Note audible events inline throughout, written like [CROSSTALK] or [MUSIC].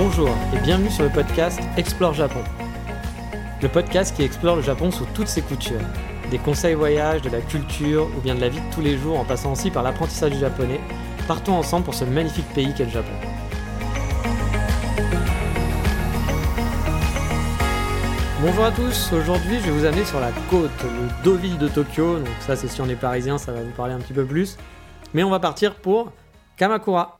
Bonjour et bienvenue sur le podcast Explore Japon. Le podcast qui explore le Japon sous toutes ses coutures. Des conseils voyages, de la culture ou bien de la vie de tous les jours en passant aussi par l'apprentissage du japonais. Partons ensemble pour ce magnifique pays qu'est le Japon. Bonjour à tous, aujourd'hui je vais vous amener sur la côte, le Deauville de Tokyo, donc ça c'est si on est parisien, ça va vous parler un petit peu plus. Mais on va partir pour Kamakura.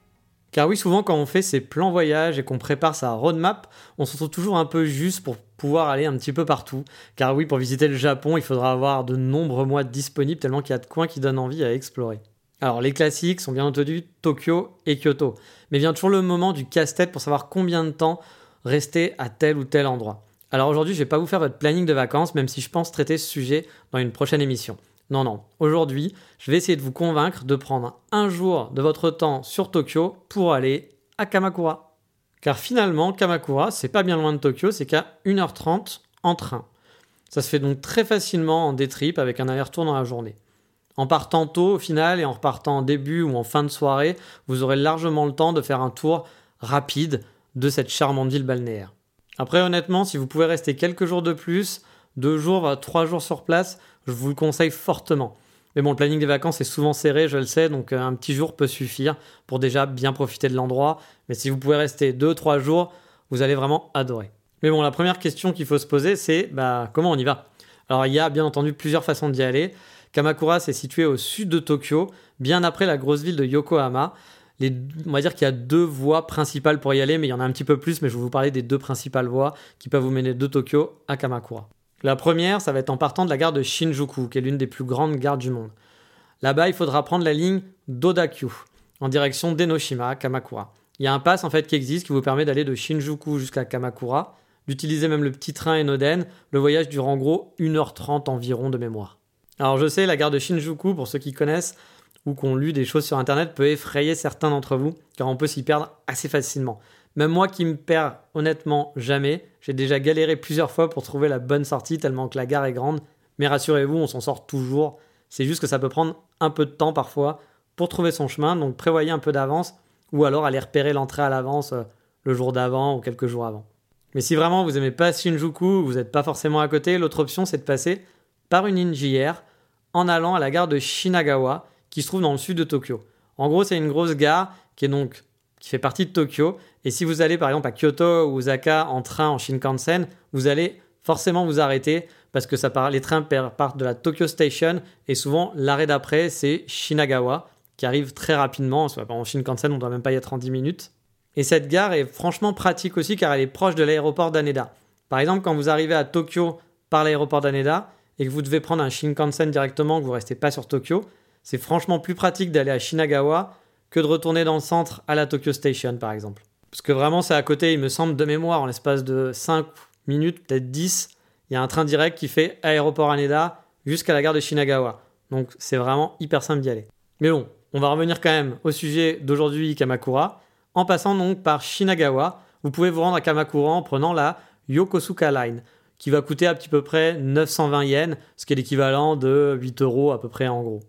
Car oui, souvent quand on fait ses plans voyage et qu'on prépare sa roadmap, on se retrouve toujours un peu juste pour pouvoir aller un petit peu partout. Car oui, pour visiter le Japon, il faudra avoir de nombreux mois disponibles tellement qu'il y a de coins qui donnent envie à explorer. Alors les classiques sont bien entendu Tokyo et Kyoto. Mais vient toujours le moment du casse-tête pour savoir combien de temps rester à tel ou tel endroit. Alors aujourd'hui, je vais pas vous faire votre planning de vacances, même si je pense traiter ce sujet dans une prochaine émission. Non, non. Aujourd'hui, je vais essayer de vous convaincre de prendre un jour de votre temps sur Tokyo pour aller à Kamakura. Car finalement, Kamakura, c'est pas bien loin de Tokyo, c'est qu'à 1h30 en train. Ça se fait donc très facilement en day trip avec un aller-retour dans la journée. En partant tôt au final et en repartant en début ou en fin de soirée, vous aurez largement le temps de faire un tour rapide de cette charmante ville balnéaire. Après, honnêtement, si vous pouvez rester quelques jours de plus, deux jours, trois jours sur place, je vous le conseille fortement. Mais bon, le planning des vacances est souvent serré, je le sais, donc euh, un petit jour peut suffire pour déjà bien profiter de l'endroit. Mais si vous pouvez rester deux, trois jours, vous allez vraiment adorer. Mais bon, la première question qu'il faut se poser, c'est bah, comment on y va? Alors, il y a bien entendu plusieurs façons d'y aller. Kamakura, c'est situé au sud de Tokyo, bien après la grosse ville de Yokohama on va dire qu'il y a deux voies principales pour y aller, mais il y en a un petit peu plus, mais je vais vous parler des deux principales voies qui peuvent vous mener de Tokyo à Kamakura. La première, ça va être en partant de la gare de Shinjuku, qui est l'une des plus grandes gares du monde. Là-bas, il faudra prendre la ligne Dodakyu, en direction d'Enoshima, Kamakura. Il y a un pass en fait qui existe qui vous permet d'aller de Shinjuku jusqu'à Kamakura, d'utiliser même le petit train Enoden. Le voyage dure en gros 1h30 environ de mémoire. Alors je sais, la gare de Shinjuku, pour ceux qui connaissent, ou qu'on lu des choses sur Internet peut effrayer certains d'entre vous, car on peut s'y perdre assez facilement. Même moi qui me perds honnêtement jamais, j'ai déjà galéré plusieurs fois pour trouver la bonne sortie tellement que la gare est grande, mais rassurez-vous, on s'en sort toujours. C'est juste que ça peut prendre un peu de temps parfois pour trouver son chemin, donc prévoyez un peu d'avance, ou alors aller repérer l'entrée à l'avance euh, le jour d'avant ou quelques jours avant. Mais si vraiment vous n'aimez pas Shinjuku, vous n'êtes pas forcément à côté, l'autre option c'est de passer par une ligne JR en allant à la gare de Shinagawa, qui se trouve dans le sud de Tokyo. En gros, c'est une grosse gare qui est donc qui fait partie de Tokyo. Et si vous allez par exemple à Kyoto ou Osaka en train en Shinkansen, vous allez forcément vous arrêter parce que ça part, les trains partent de la Tokyo Station et souvent l'arrêt d'après c'est Shinagawa qui arrive très rapidement. En Shinkansen, on ne doit même pas y être en 10 minutes. Et cette gare est franchement pratique aussi car elle est proche de l'aéroport d'Aneda. Par exemple, quand vous arrivez à Tokyo par l'aéroport d'Aneda et que vous devez prendre un Shinkansen directement, que vous ne restez pas sur Tokyo, c'est franchement plus pratique d'aller à Shinagawa que de retourner dans le centre à la Tokyo Station par exemple. Parce que vraiment c'est à côté, il me semble de mémoire, en l'espace de 5 minutes, peut-être 10, il y a un train direct qui fait aéroport Haneda jusqu'à la gare de Shinagawa. Donc c'est vraiment hyper simple d'y aller. Mais bon, on va revenir quand même au sujet d'aujourd'hui Kamakura. En passant donc par Shinagawa, vous pouvez vous rendre à Kamakura en prenant la Yokosuka Line, qui va coûter à peu près 920 yens, ce qui est l'équivalent de 8 euros à peu près en gros.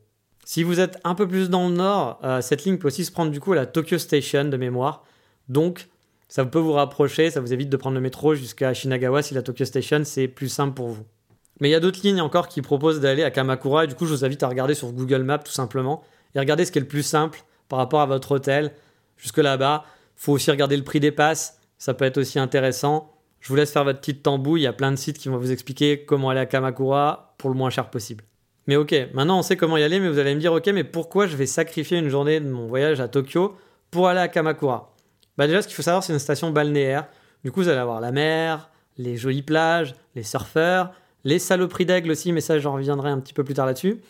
Si vous êtes un peu plus dans le nord, euh, cette ligne peut aussi se prendre du coup à la Tokyo Station de mémoire. Donc, ça peut vous rapprocher, ça vous évite de prendre le métro jusqu'à Shinagawa si la Tokyo Station c'est plus simple pour vous. Mais il y a d'autres lignes encore qui proposent d'aller à Kamakura et du coup je vous invite à regarder sur Google Maps tout simplement et regarder ce qui est le plus simple par rapport à votre hôtel jusque là-bas. Faut aussi regarder le prix des passes, ça peut être aussi intéressant. Je vous laisse faire votre petite tambouille, il y a plein de sites qui vont vous expliquer comment aller à Kamakura pour le moins cher possible. Mais ok, maintenant on sait comment y aller, mais vous allez me dire, ok, mais pourquoi je vais sacrifier une journée de mon voyage à Tokyo pour aller à Kamakura? Bah déjà, ce qu'il faut savoir, c'est une station balnéaire. Du coup, vous allez avoir la mer, les jolies plages, les surfeurs, les saloperies d'aigle aussi, mais ça, j'en reviendrai un petit peu plus tard là-dessus.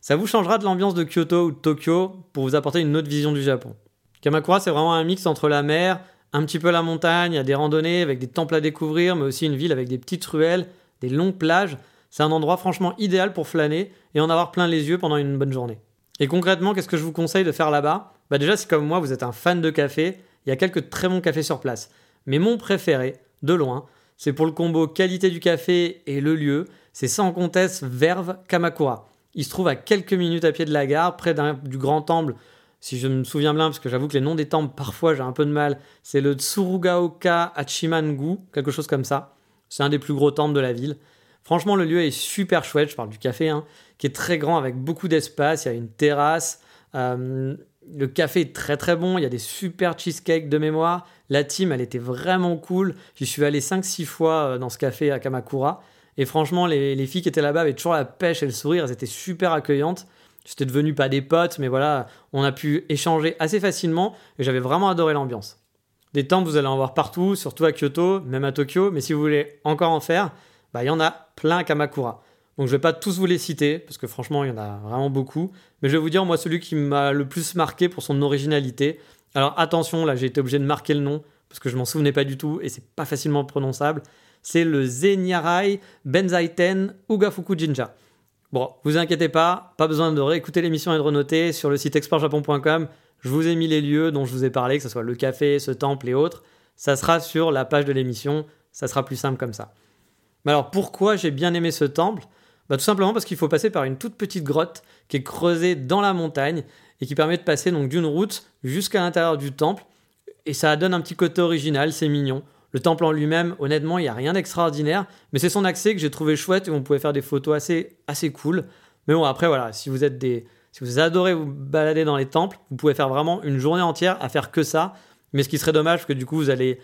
ça vous changera de l'ambiance de Kyoto ou de Tokyo pour vous apporter une autre vision du Japon. Kamakura, c'est vraiment un mix entre la mer, un petit peu la montagne, il y a des randonnées avec des temples à découvrir, mais aussi une ville avec des petites ruelles, des longues plages. C'est un endroit franchement idéal pour flâner et en avoir plein les yeux pendant une bonne journée. Et concrètement, qu'est-ce que je vous conseille de faire là-bas? Bah déjà, si comme moi, vous êtes un fan de café, il y a quelques très bons cafés sur place. Mais mon préféré, de loin, c'est pour le combo qualité du café et le lieu, c'est sans conteste Verve Kamakura. Il se trouve à quelques minutes à pied de la gare, près du grand temple si je me souviens bien, parce que j'avoue que les noms des temples, parfois j'ai un peu de mal, c'est le Tsurugaoka Hachimangu, quelque chose comme ça. C'est un des plus gros temples de la ville. Franchement, le lieu est super chouette, je parle du café, hein, qui est très grand avec beaucoup d'espace, il y a une terrasse. Euh, le café est très très bon, il y a des super cheesecakes de mémoire. La team, elle était vraiment cool. J'y suis allé 5-6 fois euh, dans ce café à Kamakura. Et franchement, les, les filles qui étaient là-bas avaient toujours la pêche et le sourire, elles étaient super accueillantes. C'était devenu pas des potes, mais voilà, on a pu échanger assez facilement et j'avais vraiment adoré l'ambiance. Des temples, vous allez en voir partout, surtout à Kyoto, même à Tokyo, mais si vous voulez encore en faire, bah, il y en a plein à Kamakura. Donc je vais pas tous vous les citer, parce que franchement, il y en a vraiment beaucoup. Mais je vais vous dire, moi, celui qui m'a le plus marqué pour son originalité. Alors attention, là, j'ai été obligé de marquer le nom, parce que je m'en souvenais pas du tout, et c'est pas facilement prononçable. C'est le Zenyarai Benzaiten Ugafuku Jinja. Bon, vous inquiétez pas, pas besoin de réécouter l'émission et de renoter sur le site exportjapon.com. Je vous ai mis les lieux dont je vous ai parlé, que ce soit le café, ce temple et autres. Ça sera sur la page de l'émission, ça sera plus simple comme ça. Alors pourquoi j'ai bien aimé ce temple? Bah, Tout simplement parce qu'il faut passer par une toute petite grotte qui est creusée dans la montagne et qui permet de passer donc d'une route jusqu'à l'intérieur du temple. Et ça donne un petit côté original, c'est mignon. Le temple en lui-même, honnêtement, il n'y a rien d'extraordinaire, mais c'est son accès que j'ai trouvé chouette et on pouvait faire des photos assez, assez cool. Mais bon, après, voilà, si vous êtes des. Si vous adorez vous balader dans les temples, vous pouvez faire vraiment une journée entière à faire que ça. Mais ce qui serait dommage, parce que du coup, vous allez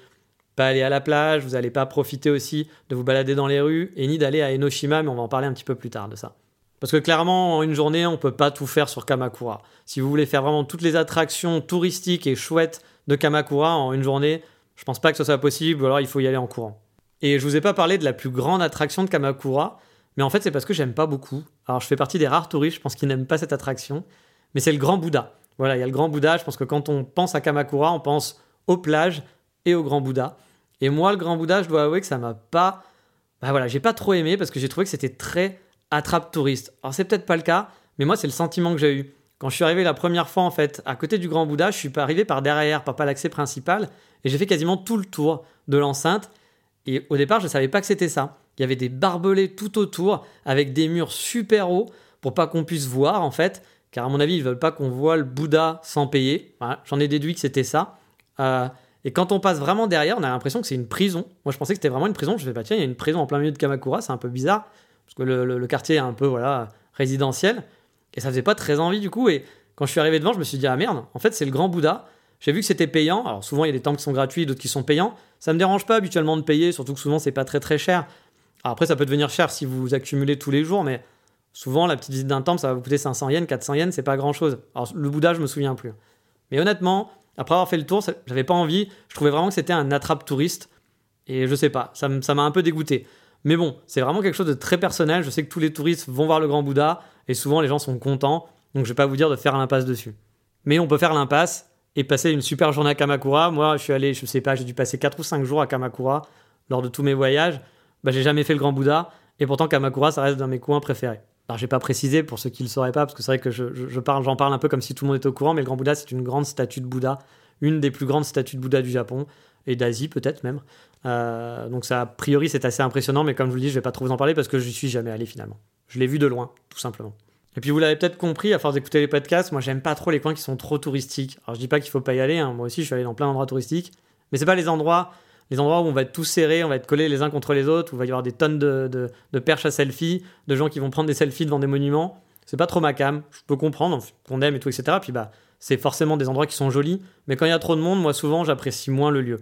pas aller à la plage, vous n'allez pas profiter aussi de vous balader dans les rues, et ni d'aller à Enoshima, mais on va en parler un petit peu plus tard de ça. Parce que clairement, en une journée, on ne peut pas tout faire sur Kamakura. Si vous voulez faire vraiment toutes les attractions touristiques et chouettes de Kamakura en une journée, je pense pas que ce soit possible, ou alors il faut y aller en courant. Et je vous ai pas parlé de la plus grande attraction de Kamakura, mais en fait c'est parce que j'aime pas beaucoup. Alors je fais partie des rares touristes, je pense, qui n'aiment pas cette attraction, mais c'est le Grand Bouddha. Voilà, il y a le Grand Bouddha, je pense que quand on pense à Kamakura, on pense aux plages et au Grand Bouddha. Et moi, le Grand Bouddha, je dois avouer que ça m'a pas. Bah voilà, j'ai pas trop aimé parce que j'ai trouvé que c'était très attrape touriste. Alors c'est peut-être pas le cas, mais moi c'est le sentiment que j'ai eu. Quand je suis arrivé la première fois en fait à côté du Grand Bouddha, je suis arrivé par derrière, par pas l'accès principal, et j'ai fait quasiment tout le tour de l'enceinte. Et au départ, je ne savais pas que c'était ça. Il y avait des barbelés tout autour, avec des murs super hauts, pour pas qu'on puisse voir, en fait. Car à mon avis, ils veulent pas qu'on voit le Bouddha sans payer. J'en ai déduit que c'était ça. Euh, et quand on passe vraiment derrière, on a l'impression que c'est une prison. Moi, je pensais que c'était vraiment une prison. Je me suis bah, tiens, il y a une prison en plein milieu de Kamakura, c'est un peu bizarre. Parce que le, quartier est un peu voilà, résidentiel. Et ça faisait pas très envie, du coup. Et quand je suis arrivé devant, je me suis dit, ah merde, en fait, c'est le grand Bouddha. J'ai vu que c'était payant. Alors souvent, il y a des temples qui sont gratuits, d'autres qui sont payants. Ça me dérange pas habituellement de payer, surtout que souvent, c'est pas très très cher. après, ça peut devenir cher si vous accumulez tous les jours, mais souvent, la petite visite d'un temple, ça va vous coûter 500 yens, 400 yens, c'est pas grand chose. Alors le Bouddha, je me souviens plus. Mais honnêtement, après avoir fait le tour, j'avais pas envie. Je trouvais vraiment que c'était un attrape touriste. Et je sais pas, ça m'a un peu dégoûté. Mais bon, c'est vraiment quelque chose de très personnel. Je sais que tous les touristes vont voir le grand Bouddha et souvent les gens sont contents. Donc je vais pas vous dire de faire l'impasse dessus. Mais on peut faire l'impasse et passer une super journée à Kamakura. Moi, je suis allé, je sais pas, j'ai dû passer 4 ou 5 jours à Kamakura lors de tous mes voyages. Bah, j'ai jamais fait le Grand Bouddha, et pourtant Kamakura, ça reste dans mes coins préférés. Alors, j'ai pas précisé pour ceux qui le sauraient pas, parce que c'est vrai que je, je, parle, j'en parle un peu comme si tout le monde était au courant, mais le Grand Bouddha, c'est une grande statue de Bouddha, une des plus grandes statues de Bouddha du Japon et d'Asie peut-être même. Euh, donc ça, a priori, c'est assez impressionnant, mais comme je vous le dis, je vais pas trop vous en parler parce que je suis jamais allé finalement. Je l'ai vu de loin, tout simplement. Et puis vous l'avez peut-être compris, à force d'écouter les podcasts, moi j'aime pas trop les coins qui sont trop touristiques. Alors je dis pas qu'il faut pas y aller, hein. moi aussi je suis allé dans plein d'endroits touristiques, mais c'est pas les endroits, endroits où on va être tous serrés, on va être collés les uns contre les autres, où il va y avoir des tonnes de, de, perches à selfie, de gens qui vont prendre des selfies devant des monuments. C'est pas trop ma cam, je peux comprendre qu'on aime et tout, etc. Puis bah c'est forcément des endroits qui sont jolis, mais quand il y a trop de monde, moi souvent j'apprécie moins le lieu.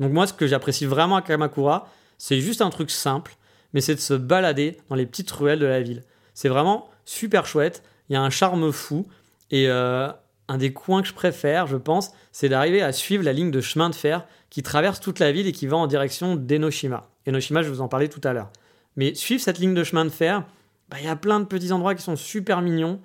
Donc moi ce que j'apprécie vraiment à Kamakura, c'est juste un truc simple, mais c'est de se balader dans les petites ruelles de la ville. C'est vraiment super chouette il y a un charme fou. Et euh, un des coins que je préfère, je pense, c'est d'arriver à suivre la ligne de chemin de fer qui traverse toute la ville et qui va en direction d'Enoshima. Enoshima, je vous en parlais tout à l'heure. Mais suivre cette ligne de chemin de fer, bah, il y a plein de petits endroits qui sont super mignons.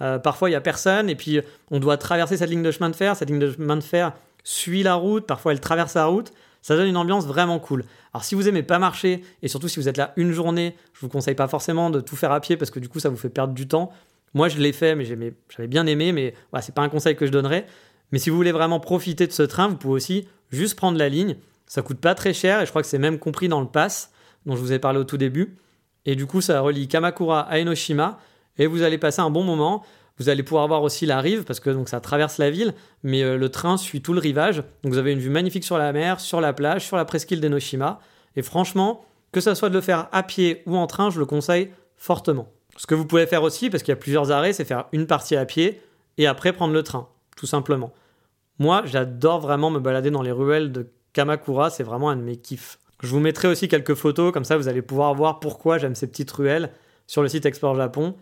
Euh, parfois, il n'y a personne, et puis on doit traverser cette ligne de chemin de fer. Cette ligne de chemin de fer suit la route, parfois elle traverse la route. Ça donne une ambiance vraiment cool. Alors, si vous aimez pas marcher, et surtout si vous êtes là une journée, je vous conseille pas forcément de tout faire à pied parce que du coup, ça vous fait perdre du temps. Moi, je l'ai fait, mais j'avais bien aimé, mais voilà, c'est pas un conseil que je donnerais. Mais si vous voulez vraiment profiter de ce train, vous pouvez aussi juste prendre la ligne. Ça coûte pas très cher, et je crois que c'est même compris dans le pass dont je vous ai parlé au tout début. Et du coup, ça relie Kamakura à Enoshima et vous allez passer un bon moment. Vous allez pouvoir voir aussi la rive parce que ça traverse la ville, mais euh, le train suit tout le rivage. Donc vous avez une vue magnifique sur la mer, sur la plage, sur la presqu'île d'Enoshima. Et franchement, que ça soit de le faire à pied ou en train, je le conseille fortement. Ce que vous pouvez faire aussi, parce qu'il y a plusieurs arrêts, c'est faire une partie à pied et après prendre le train, tout simplement. Moi, j'adore vraiment me balader dans les ruelles de Kamakura, c'est vraiment un de mes kiffs. Je vous mettrai aussi quelques photos, comme ça vous allez pouvoir voir pourquoi j'aime ces petites ruelles sur le site Explore Japon.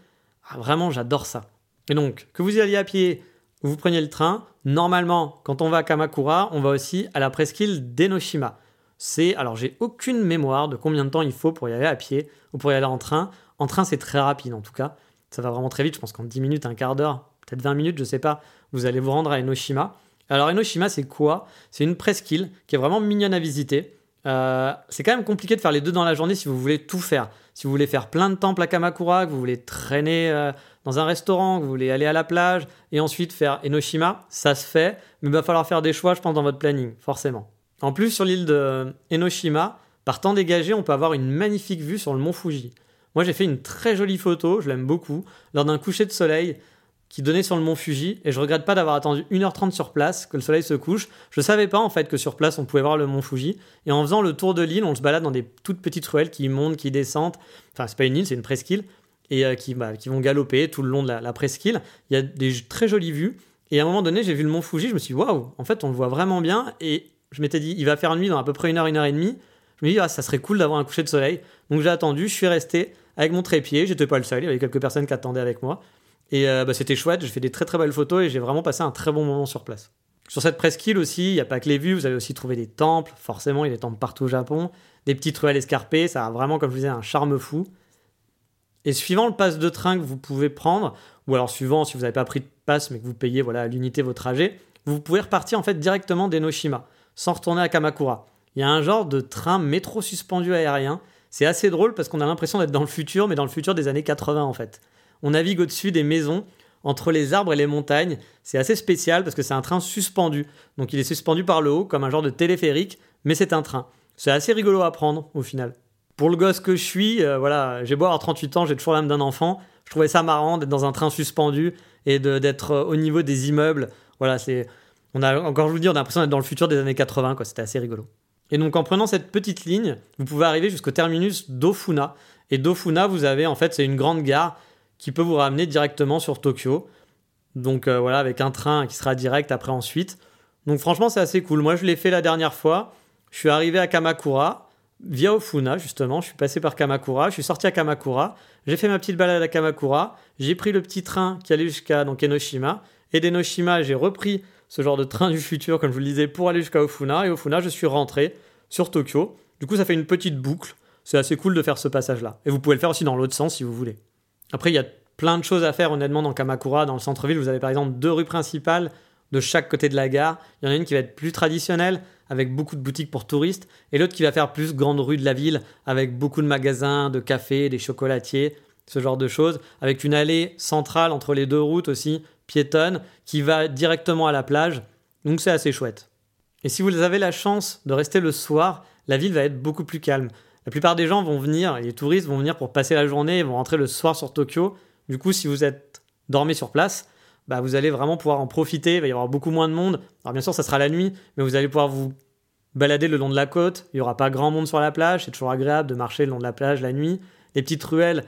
Ah, vraiment, j'adore ça. Et donc, que vous y alliez à pied ou vous preniez le train, normalement, quand on va à Kamakura, on va aussi à la presqu'île d'Enoshima. C'est, alors j'ai aucune mémoire de combien de temps il faut pour y aller à pied ou pour y aller en train. En train, c'est très rapide en tout cas. Ça va vraiment très vite, je pense qu'en 10 minutes, un quart d'heure, peut-être 20 minutes, je sais pas, vous allez vous rendre à Enoshima. Alors Enoshima, c'est quoi? C'est une presqu'île qui est vraiment mignonne à visiter. Euh, c'est quand même compliqué de faire les deux dans la journée si vous voulez tout faire. Si vous voulez faire plein de temples à Kamakura, que vous voulez traîner euh, dans un restaurant, que vous voulez aller à la plage et ensuite faire Enoshima, ça se fait, mais il va falloir faire des choix, je pense, dans votre planning, forcément. En plus, sur l'île de Enoshima, par temps dégagé, on peut avoir une magnifique vue sur le mont Fuji. Moi, j'ai fait une très jolie photo, je l'aime beaucoup, lors d'un coucher de soleil qui donnait sur le mont Fuji et je regrette pas d'avoir attendu 1h30 sur place, que le soleil se couche. Je savais pas en fait que sur place on pouvait voir le mont Fuji et en faisant le tour de l'île, on se balade dans des toutes petites ruelles qui montent, qui descendent. Enfin, c'est pas une île, c'est une presqu'île et euh, qui, bah, qui vont galoper tout le long de la, presqu'île. Il y a des très jolies vues et à un moment donné, j'ai vu le mont Fuji, je me suis dit waouh, en fait on le voit vraiment bien et je m'étais dit il va faire nuit dans à peu près une heure, une heure et. Je me dis ah, ça serait cool d'avoir un coucher de soleil. Donc j'ai attendu, je suis resté avec mon trépied, j'étais pas le seul, il y avait quelques personnes qui attendaient avec moi. Et euh, bah, c'était chouette, j'ai fait des très très belles photos et j'ai vraiment passé un très bon moment sur place. Sur cette presqu'île aussi, il n'y a pas que les vues, vous allez aussi trouver des temples, forcément il y a des temples partout au Japon, des petites ruelles escarpées, ça a vraiment, comme je vous disais, un charme fou. Et suivant le pass de train que vous pouvez prendre, ou alors suivant si vous n'avez pas pris de pass mais que vous payez voilà, à l'unité vos trajets, vous pouvez repartir en fait directement d'Enoshima, sans retourner à Kamakura. Il y a un genre de train métro suspendu aérien. C'est assez drôle parce qu'on a l'impression d'être dans le futur, mais dans le futur des années 80 en fait on navigue au-dessus des maisons, entre les arbres et les montagnes. C'est assez spécial parce que c'est un train suspendu. Donc il est suspendu par le haut, comme un genre de téléphérique, mais c'est un train. C'est assez rigolo à prendre au final. Pour le gosse que je suis, euh, voilà, j'ai beau avoir 38 ans, j'ai toujours l'âme d'un enfant. Je trouvais ça marrant d'être dans un train suspendu et d'être euh, au niveau des immeubles. Voilà, c'est. On a, encore je vous dis, on a l'impression d'être dans le futur des années 80, quoi. C'était assez rigolo. Et donc en prenant cette petite ligne, vous pouvez arriver jusqu'au terminus d'Ofuna. Et d'Ofuna, vous avez en fait, c'est une grande gare qui peut vous ramener directement sur Tokyo. Donc euh, voilà, avec un train qui sera direct après ensuite. Donc franchement, c'est assez cool. Moi, je l'ai fait la dernière fois. Je suis arrivé à Kamakura via Ofuna, justement. Je suis passé par Kamakura. Je suis sorti à Kamakura. J'ai fait ma petite balade à Kamakura. J'ai pris le petit train qui allait jusqu'à Enoshima. Et d'Enoshima, j'ai repris ce genre de train du futur, comme je vous le disais, pour aller jusqu'à Ofuna. Et Ofuna, je suis rentré sur Tokyo. Du coup, ça fait une petite boucle. C'est assez cool de faire ce passage-là. Et vous pouvez le faire aussi dans l'autre sens si vous voulez. Après, il y a plein de choses à faire honnêtement dans Kamakura. Dans le centre-ville, vous avez par exemple deux rues principales de chaque côté de la gare. Il y en a une qui va être plus traditionnelle, avec beaucoup de boutiques pour touristes, et l'autre qui va faire plus grande rue de la ville, avec beaucoup de magasins, de cafés, des chocolatiers, ce genre de choses, avec une allée centrale entre les deux routes aussi, piétonne, qui va directement à la plage. Donc c'est assez chouette. Et si vous avez la chance de rester le soir, la ville va être beaucoup plus calme. La plupart des gens vont venir, les touristes vont venir pour passer la journée, ils vont rentrer le soir sur Tokyo. Du coup, si vous êtes dormé sur place, bah, vous allez vraiment pouvoir en profiter. Il va y avoir beaucoup moins de monde. Alors bien sûr, ça sera la nuit, mais vous allez pouvoir vous balader le long de la côte. Il n'y aura pas grand monde sur la plage. C'est toujours agréable de marcher le long de la plage la nuit. Les petites ruelles,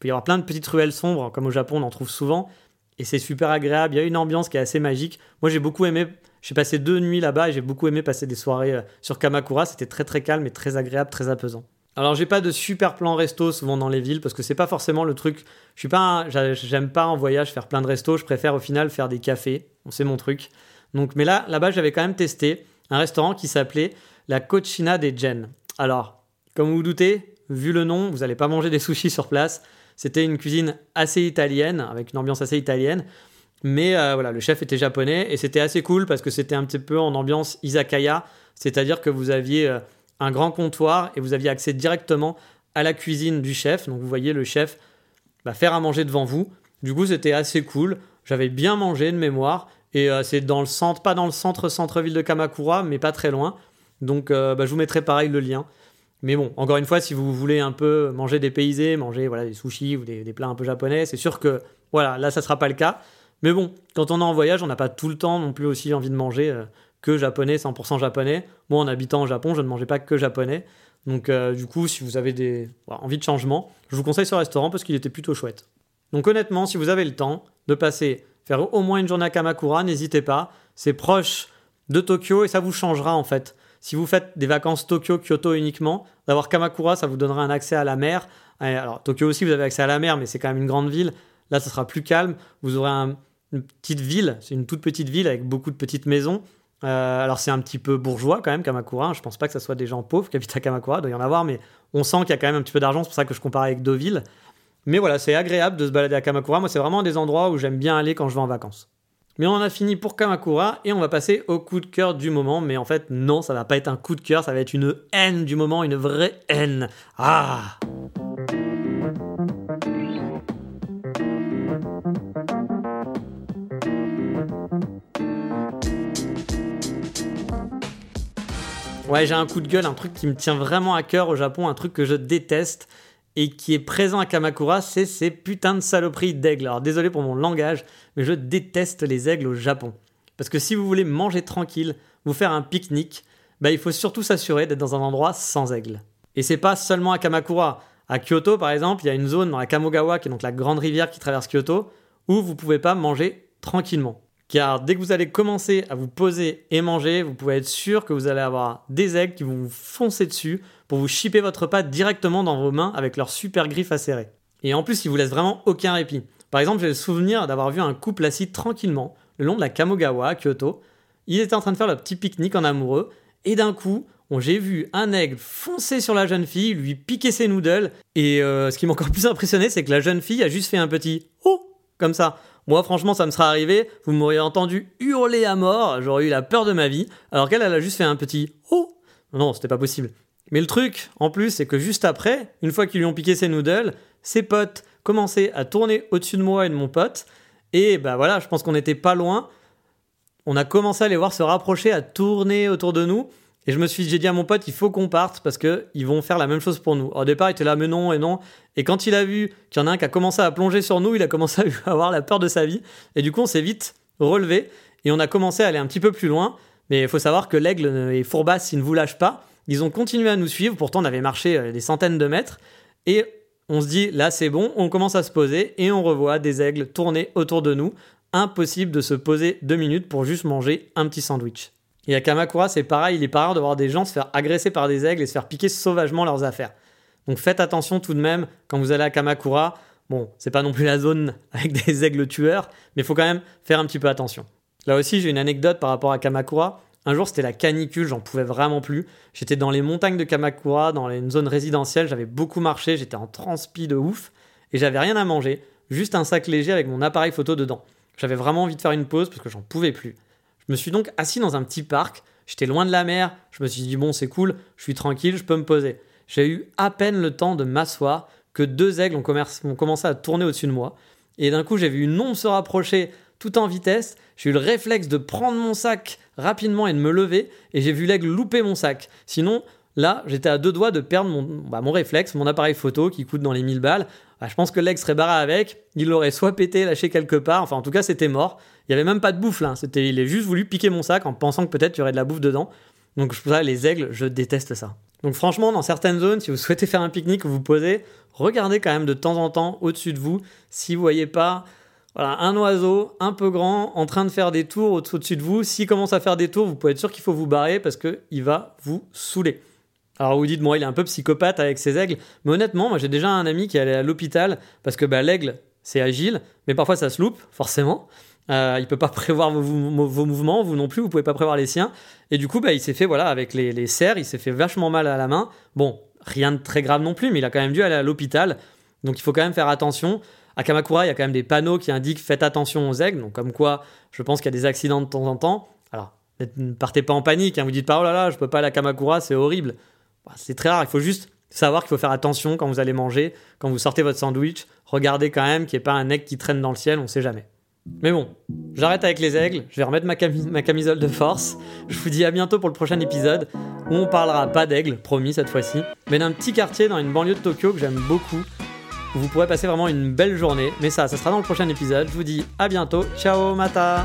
peut y avoir plein de petites ruelles sombres, comme au Japon, on en trouve souvent. Et c'est super agréable. Il y a une ambiance qui est assez magique. Moi, j'ai beaucoup aimé. J'ai passé deux nuits là-bas et j'ai beaucoup aimé passer des soirées euh, sur Kamakura. C'était très très calme et très agréable, très apaisant. Alors j'ai pas de super plan resto souvent dans les villes parce que c'est pas forcément le truc. Je suis pas, j'aime pas en voyage faire plein de restos. Je préfère au final faire des cafés. C'est mon truc. Donc, mais là, là-bas, j'avais quand même testé un restaurant qui s'appelait la Cochina des Gen. Alors, comme vous vous doutez, vu le nom, vous n'allez pas manger des sushis sur place. C'était une cuisine assez italienne, avec une ambiance assez italienne. Mais euh, voilà, le chef était japonais et c'était assez cool parce que c'était un petit peu en ambiance izakaya, c'est-à-dire que vous aviez euh, un grand comptoir et vous aviez accès directement à la cuisine du chef. Donc vous voyez le chef bah, faire à manger devant vous. Du coup, c'était assez cool. J'avais bien mangé de mémoire et euh, c'est dans le centre, pas dans le centre centre-ville de Kamakura, mais pas très loin. Donc bah, je vous mettrai pareil le lien. Mais bon, encore une fois, si vous voulez un peu manger des paysés, manger voilà, des sushis ou des, des plats un peu japonais, c'est sûr que voilà, là ça sera pas le cas. Mais bon, quand on est en voyage, on n'a pas tout le temps non plus aussi envie de manger euh, que japonais, 100% japonais. Moi, en habitant au Japon, je ne mangeais pas que japonais. Donc, euh, du coup, si vous avez des envie de changement, je vous conseille ce restaurant parce qu'il était plutôt chouette. Donc, honnêtement, si vous avez le temps de passer, faire au moins une journée à Kamakura, n'hésitez pas. C'est proche de Tokyo et ça vous changera en fait. Si vous faites des vacances Tokyo, Kyoto uniquement, d'avoir Kamakura, ça vous donnera un accès à la mer. Alors, Tokyo aussi, vous avez accès à la mer, mais c'est quand même une grande ville. Là, ça sera plus calme. Vous aurez un, une petite ville, c'est une toute petite ville avec beaucoup de petites maisons. Euh, alors c'est un petit peu bourgeois quand même, Kamakura. Je pense pas que ce soit des gens pauvres qui habitent à Kamakura, il doit y en avoir, mais on sent qu'il y a quand même un petit peu d'argent, c'est pour ça que je compare avec Deauville. Mais voilà, c'est agréable de se balader à Kamakura. Moi, c'est vraiment des endroits où j'aime bien aller quand je vais en vacances. Mais on a fini pour Kamakura et on va passer au coup de cœur du moment. Mais en fait, non, ça va pas être un coup de cœur, ça va être une haine du moment, une vraie haine. Ah! Ouais, j'ai un coup de gueule, un truc qui me tient vraiment à cœur au Japon, un truc que je déteste et qui est présent à Kamakura, c'est ces putains de saloperies d'aigles. Alors désolé pour mon langage, mais je déteste les aigles au Japon. Parce que si vous voulez manger tranquille, vous faire un pique-nique, bah, il faut surtout s'assurer d'être dans un endroit sans aigles. Et c'est pas seulement à Kamakura. À Kyoto, par exemple, il y a une zone dans la Kamogawa, qui est donc la grande rivière qui traverse Kyoto, où vous pouvez pas manger tranquillement. Car dès que vous allez commencer à vous poser et manger, vous pouvez être sûr que vous allez avoir des aigles qui vont vous foncer dessus pour vous chipper votre pâte directement dans vos mains avec leurs super griffes acérées. Et en plus, ils vous laissent vraiment aucun répit. Par exemple, j'ai le souvenir d'avoir vu un couple assis tranquillement le long de la Kamogawa à Kyoto. Ils étaient en train de faire leur petit pique-nique en amoureux et d'un coup, j'ai vu un aigle foncer sur la jeune fille, lui piquer ses noodles et euh, ce qui m'a encore [LAUGHS] plus impressionné, c'est que la jeune fille a juste fait un petit oh comme ça moi, franchement, ça me serait arrivé, vous m'auriez entendu hurler à mort, j'aurais eu la peur de ma vie, alors qu'elle, elle a juste fait un petit oh! Non, c'était pas possible. Mais le truc, en plus, c'est que juste après, une fois qu'ils lui ont piqué ses noodles, ses potes commençaient à tourner au-dessus de moi et de mon pote, et bah voilà, je pense qu'on n'était pas loin. On a commencé à les voir se rapprocher, à tourner autour de nous, et je me suis, j'ai dit à mon pote, il faut qu'on parte parce que ils vont faire la même chose pour nous. Au départ, il était là, mais non et non. Et quand il a vu qu'il y en a un qui a commencé à plonger sur nous, il a commencé à [LAUGHS] avoir la peur de sa vie. Et du coup, on s'est vite relevé et on a commencé à aller un petit peu plus loin. Mais il faut savoir que l'aigle est fourbasse, il ne vous lâche pas. Ils ont continué à nous suivre. Pourtant, on avait marché euh, des centaines de mètres. Et on se dit, là, c'est bon. On commence à se poser et on revoit des aigles tourner autour de nous. Impossible de se poser deux minutes pour juste manger un petit sandwich. Et à Kamakura, c'est pareil, il est pas rare de voir des gens se faire agresser par des aigles et se faire piquer sauvagement leurs affaires. Donc faites attention tout de même quand vous allez à Kamakura. Bon, c'est pas non plus la zone [LAUGHS] avec des aigles tueurs, mais il faut quand même faire un petit peu attention. Là aussi, j'ai une anecdote par rapport à Kamakura. Un jour, c'était la canicule, j'en pouvais vraiment plus. J'étais dans les montagnes de Kamakura, dans une zone résidentielle, j'avais beaucoup marché, j'étais en transpi de ouf, et j'avais rien à manger, juste un sac léger avec mon appareil photo dedans. J'avais vraiment envie de faire une pause parce que j'en pouvais plus. Je me suis donc assis dans un petit parc. J'étais loin de la mer. Je me suis dit, bon, c'est cool, je suis tranquille, je peux me poser. J'ai eu à peine le temps de m'asseoir que deux aigles ont, commencé à tourner au-dessus de moi. Et d'un coup, j'ai vu une ombre se rapprocher tout en vitesse. J'ai eu le réflexe de prendre mon sac rapidement et de me lever. Et j'ai vu l'aigle louper mon sac. Sinon, là, j'étais à deux doigts de perdre mon, bah, mon réflexe, mon appareil photo qui coûte dans les 1000 balles. Bah, je pense que l'aigle serait barré avec. Il l'aurait soit pété, lâché quelque part. Enfin, en tout cas, c'était mort. Il y avait même pas de bouffe. C'était, il a juste voulu piquer mon sac en pensant que peut-être il y aurait de la bouffe dedans. Donc ça, les aigles, je déteste ça. Donc franchement, dans certaines zones, si vous souhaitez faire un pique-nique ou vous posez, regardez quand même de temps en temps au-dessus de vous si vous voyez pas un oiseau un peu grand en train de faire des tours au-dessus de vous. S'il commence à faire des tours, vous pouvez être sûr qu'il faut vous barrer parce qu'il va vous saouler. Alors vous dites, moi, il est un peu psychopathe avec ses aigles, mais honnêtement, moi j'ai déjà un ami qui est allé à l'hôpital parce que bah, l'aigle, c'est agile, mais parfois ça se loupe, forcément. Euh, il peut pas [LAUGHS] prévoir vos, mouvements, vous non plus, vous pouvez pas prévoir les siens. Et du coup, bah, il s'est fait, voilà, avec les, les serres, il s'est fait vachement mal à la main. Bon, rien de très grave non plus, mais il a quand même dû aller à l'hôpital. Donc il faut quand même faire attention. À Kamakura, il y a quand même des panneaux qui indiquent faites attention aux aigles. Donc comme quoi, je pense qu'il y a des accidents de temps en temps. Alors, ne partez pas en panique. Hein, vous dites pas oh là là, je peux pas aller à Kamakura, c'est horrible. Bah, c'est très rare. Il faut juste savoir qu'il faut faire attention quand vous allez manger, quand vous sortez votre sandwich. Regardez quand même qu'il n'y ait pas un aigle qui traîne dans le ciel. On sait jamais. Mais bon, j'arrête avec les aigles, je vais remettre ma, camisole de force. Je vous dis à bientôt pour le prochain épisode où on parlera pas d'aigle, promis cette fois-ci, mais d'un petit quartier dans une banlieue de Tokyo que j'aime beaucoup, où vous pourrez passer vraiment une belle journée. Mais ça, ça sera dans le prochain épisode. Je vous dis à bientôt. Ciao, mata!